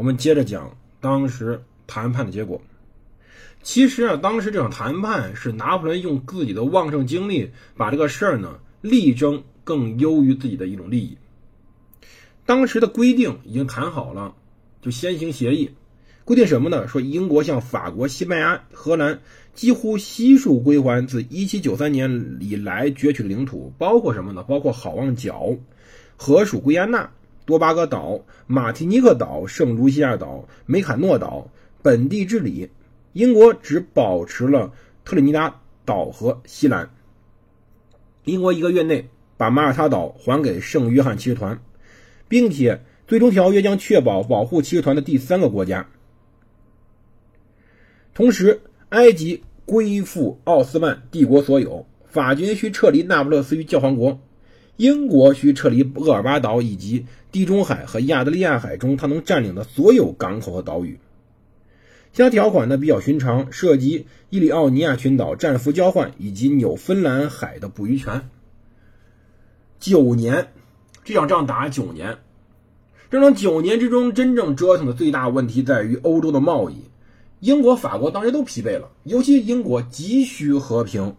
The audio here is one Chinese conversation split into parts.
我们接着讲当时谈判的结果。其实啊，当时这场谈判是拿破仑用自己的旺盛精力，把这个事儿呢力争。更优于自己的一种利益。当时的规定已经谈好了，就先行协议。规定什么呢？说英国向法国、西班牙、荷兰几乎悉数归还自1793年以来攫取的领土，包括什么呢？包括好望角、荷属圭亚那、多巴哥岛、马提尼克岛、圣卢西亚岛、梅坎诺岛。本地治理，英国只保持了特立尼达岛和西兰。英国一个月内。把马耳他岛还给圣约翰骑士团，并且最终条约将确保保护骑士团的第三个国家。同时，埃及归附奥斯曼帝国所有，法军需撤离那不勒斯与教皇国，英国需撤离厄尔巴岛以及地中海和亚得里亚海中他能占领的所有港口和岛屿。其他条款呢比较寻常，涉及伊里奥尼亚群岛战俘交换以及纽芬兰海的捕鱼权。九年，这场仗打九年，这场九年之中，真正折腾的最大问题在于欧洲的贸易。英国、法国当时都疲惫了，尤其英国急需和平，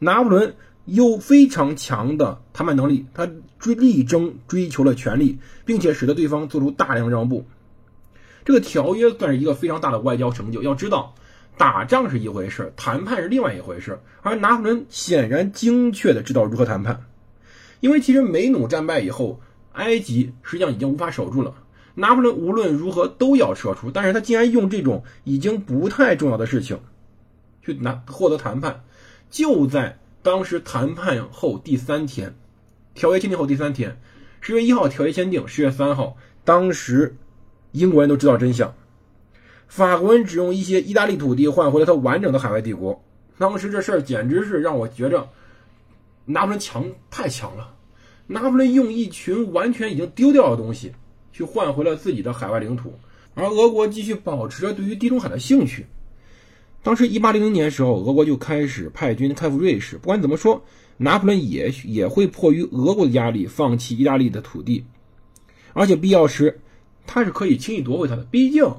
拿破仑有非常强的谈判能力，他追力争追求了权力，并且使得对方做出大量让步。这个条约算是一个非常大的外交成就。要知道，打仗是一回事，谈判是另外一回事，而拿破仑显然精确的知道如何谈判。因为其实梅努战败以后，埃及实际上已经无法守住了。拿破仑无论如何都要撤出，但是他竟然用这种已经不太重要的事情去拿获得谈判。就在当时谈判后第三天，条约签订后第三天，十月一号条约签订，十月三号，当时英国人都知道真相，法国人只用一些意大利土地换回了他完整的海外帝国。当时这事儿简直是让我觉着拿破仑强太强了。拿破仑用一群完全已经丢掉的东西，去换回了自己的海外领土，而俄国继续保持着对于地中海的兴趣。当时一八零零年时候，俄国就开始派军开赴瑞士。不管怎么说，拿破仑也许也会迫于俄国的压力，放弃意大利的土地，而且必要时，他是可以轻易夺回他的。毕竟，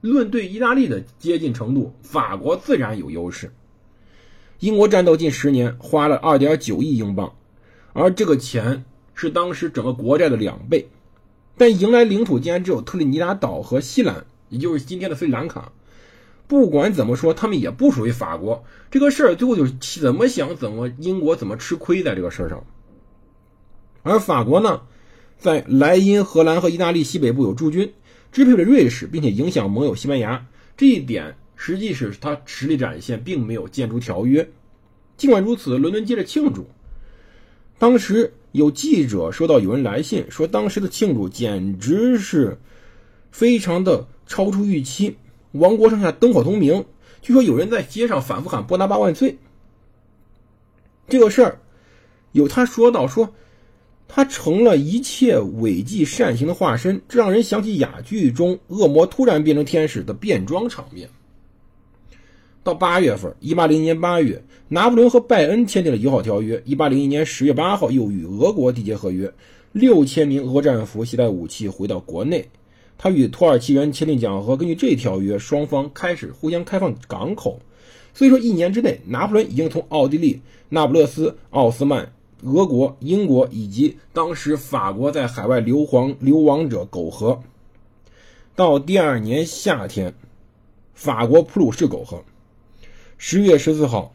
论对意大利的接近程度，法国自然有优势。英国战斗近十年，花了二点九亿英镑。而这个钱是当时整个国债的两倍，但迎来领土竟然只有特立尼达岛和西兰，也就是今天的斯里兰卡。不管怎么说，他们也不属于法国。这个事儿最后就是怎么想怎么，英国怎么吃亏在这个事儿上。而法国呢，在莱茵、荷兰和意大利西北部有驻军，支配了瑞士，并且影响盟友西班牙。这一点实际是他实力展现，并没有建筑条约。尽管如此，伦敦接着庆祝。当时有记者收到有人来信，说当时的庆祝简直是非常的超出预期，王国上下灯火通明。据说有人在街上反复喊“波拿巴万岁”。这个事儿有他说到说，他成了一切伪计善行的化身，这让人想起哑剧中恶魔突然变成天使的变装场面。到八月份，一八零一年八月，拿破仑和拜恩签订了友好条约。一八零一年十月八号，又与俄国缔结合约，六千名俄国战俘携带武器回到国内。他与土耳其人签订讲和，根据这条约，双方开始互相开放港口。所以说，一年之内，拿破仑已经从奥地利、那不勒斯、奥斯曼、俄国、英国以及当时法国在海外流亡流亡者苟合。到第二年夏天，法国普鲁士苟合。十月十四号，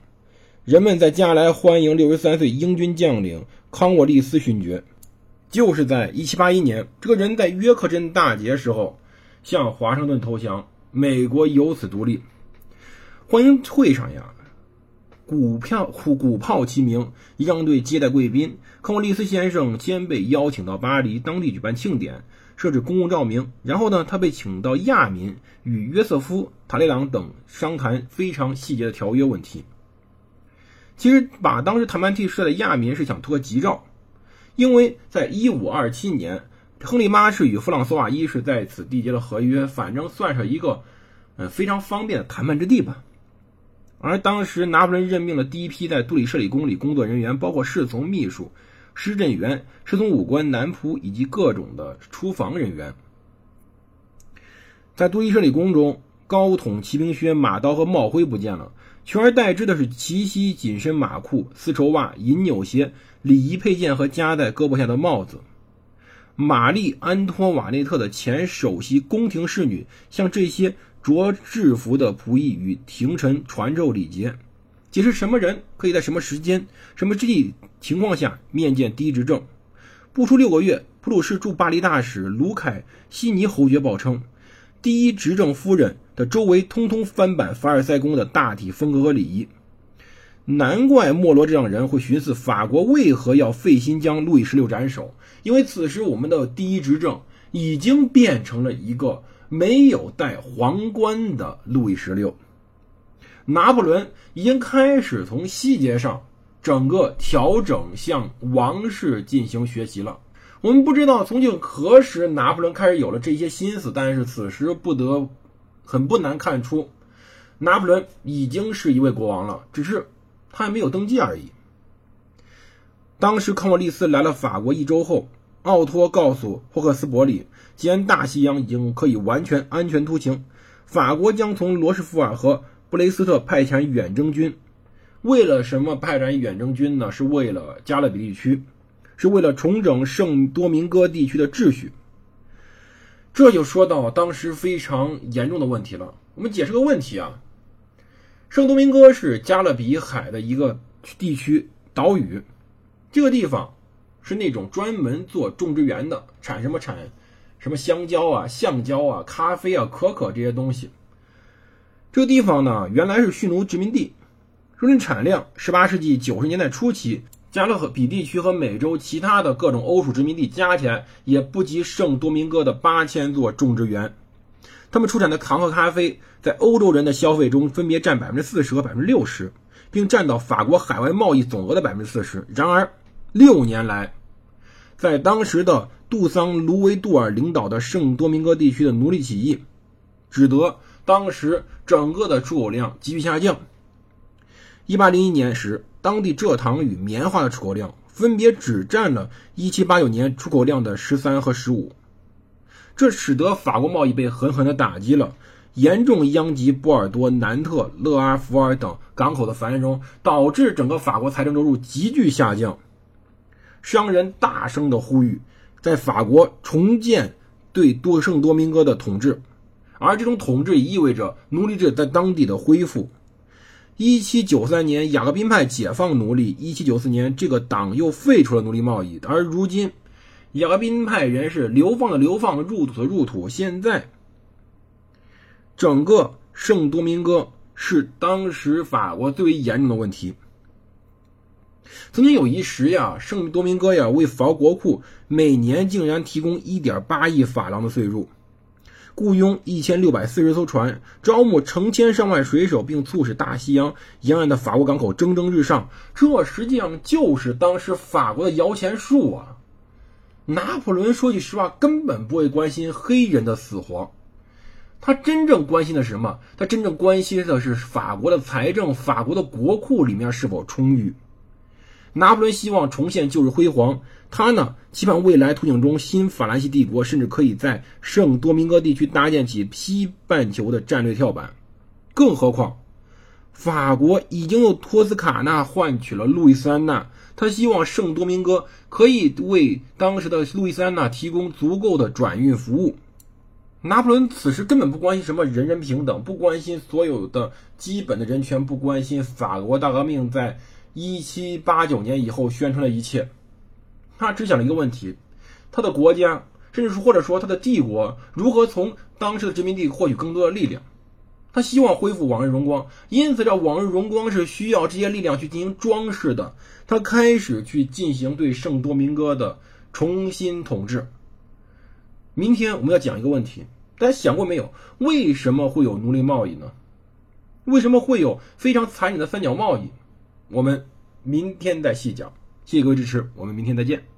人们在加来欢迎六十三岁英军将领康沃利斯勋爵。就是在一七八一年，这个人在约克镇大捷时候向华盛顿投降，美国由此独立。欢迎会上呀，鼓票鼓鼓炮齐鸣，仪仗队接待贵宾。康沃利斯先生先被邀请到巴黎当地举办庆典，设置公共照明。然后呢，他被请到亚民与约瑟夫·塔列朗等商谈非常细节的条约问题。其实，把当时谈判替设的亚民是想托吉兆，因为在一五二七年，亨利八世与弗朗索瓦一世在此缔结了合约，反正算是一个嗯非常方便的谈判之地吧。而当时拿破仑任命了第一批在杜里舍里宫里工作人员，包括侍从、秘书、施政员、侍从武官、男仆以及各种的厨房人员。在杜里舍里宫中，高筒骑兵靴、马刀和帽徽不见了，取而代之的是齐膝紧身马裤、丝绸袜、银纽鞋、礼仪配件和夹在胳膊下的帽子。玛丽·安托瓦内特的前首席宫廷侍女向这些。着制服的仆役与廷臣传授礼节，解释什么人可以在什么时间、什么地情况下面见第一执政。不出六个月，普鲁士驻巴黎大使卢凯西尼侯爵报称，第一执政夫人的周围通通翻版凡尔赛宫的大体风格和礼仪。难怪莫罗这样人会寻思法国为何要费心将路易十六斩首，因为此时我们的第一执政已经变成了一个。没有戴皇冠的路易十六，拿破仑已经开始从细节上整个调整向王室进行学习了。我们不知道从今何时拿破仑开始有了这些心思，但是此时不得很不难看出，拿破仑已经是一位国王了，只是他还没有登基而已。当时康沃利斯来了法国一周后。奥托告诉霍克斯伯里，既然大西洋已经可以完全安全通行，法国将从罗什福尔和布雷斯特派遣远征军。为了什么派遣远征军呢？是为了加勒比地区，是为了重整圣多明戈地区的秩序。这就说到当时非常严重的问题了。我们解释个问题啊，圣多明戈是加勒比海的一个地区岛屿，这个地方。是那种专门做种植园的，产什么产，什么香蕉啊、橡胶啊、咖啡啊、可可这些东西。这个地方呢，原来是蓄奴殖民地，说论产量，十八世纪九十年代初期，加勒比地区和美洲其他的各种欧属殖民地加起来，也不及圣多明戈的八千座种植园。他们出产的糖和咖啡，在欧洲人的消费中分别占百分之四十和百分之六十，并占到法国海外贸易总额的百分之四十。然而，六年来，在当时的杜桑·卢维杜尔领导的圣多明戈地区的奴隶起义，使得当时整个的出口量急剧下降。1801年时，当地蔗糖与棉花的出口量分别只占了1789年出口量的13和15，这使得法国贸易被狠狠地打击了，严重殃及波尔多、南特、勒阿弗尔等港口的繁荣，导致整个法国财政收入急剧下降。商人大声的呼吁，在法国重建对多圣多明戈的统治，而这种统治意味着奴隶制在当地的恢复。一七九三年，雅各宾派解放奴隶；一七九四年，这个党又废除了奴隶贸易。而如今，雅各宾派人士流放的流放，入土的入土。现在，整个圣多明戈是当时法国最为严重的问题。曾经有一时呀，圣多明戈呀为法国库每年竟然提供1.8亿法郎的税入，雇佣1640艘船，招募成千上万水手，并促使大西洋沿岸的法国港口蒸蒸日上。这实际上就是当时法国的摇钱树啊！拿破仑说句实话，根本不会关心黑人的死活，他真正关心的是什么？他真正关心的是法国的财政，法国的国库里面是否充裕。拿破仑希望重现旧日辉煌，他呢期盼未来图景中新法兰西帝国甚至可以在圣多明戈地区搭建起西半球的战略跳板。更何况，法国已经用托斯卡纳换取了路易斯安那，他希望圣多明戈可以为当时的路易斯安那提供足够的转运服务。拿破仑此时根本不关心什么人人平等，不关心所有的基本的人权，不关心法国大革命在。一七八九年以后宣传的一切，他只想了一个问题：他的国家，甚至说或者说他的帝国，如何从当时的殖民地获取更多的力量？他希望恢复往日荣光，因此这往日荣光是需要这些力量去进行装饰的。他开始去进行对圣多明戈的重新统治。明天我们要讲一个问题，大家想过没有？为什么会有奴隶贸易呢？为什么会有非常残忍的三角贸易？我们明天再细讲。谢谢各位支持，我们明天再见。